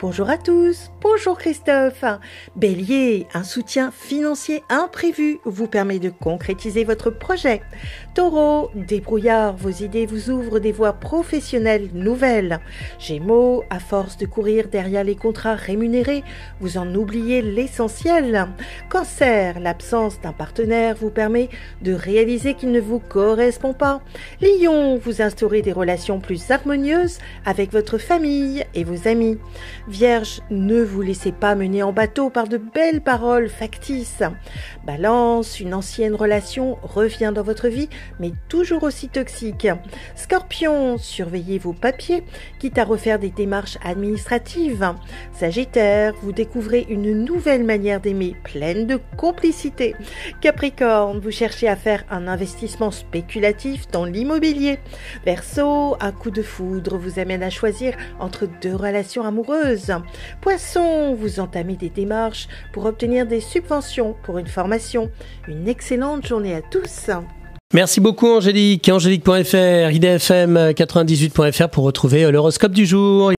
Bonjour à tous, bonjour Christophe. Bélier, un soutien financier imprévu vous permet de concrétiser votre projet. Taureau, débrouillard, vos idées vous ouvrent des voies professionnelles nouvelles. Gémeaux, à force de courir derrière les contrats rémunérés, vous en oubliez l'essentiel. Cancer, l'absence d'un partenaire vous permet de réaliser qu'il ne vous correspond pas. Lion, vous instaurez des relations plus harmonieuses avec votre famille et vos amis. Vierge, ne vous laissez pas mener en bateau par de belles paroles factices. Balance, une ancienne relation revient dans votre vie, mais toujours aussi toxique. Scorpion, surveillez vos papiers, quitte à refaire des démarches administratives. Sagittaire, vous découvrez une nouvelle manière d'aimer, pleine de complicité. Capricorne, vous cherchez à faire un investissement spéculatif dans l'immobilier. Verseau, un coup de foudre vous amène à choisir entre deux relations amoureuses. Poisson, vous entamez des démarches pour obtenir des subventions pour une formation. Une excellente journée à tous. Merci beaucoup Angélique. Angélique.fr, idfm98.fr pour retrouver l'horoscope du jour.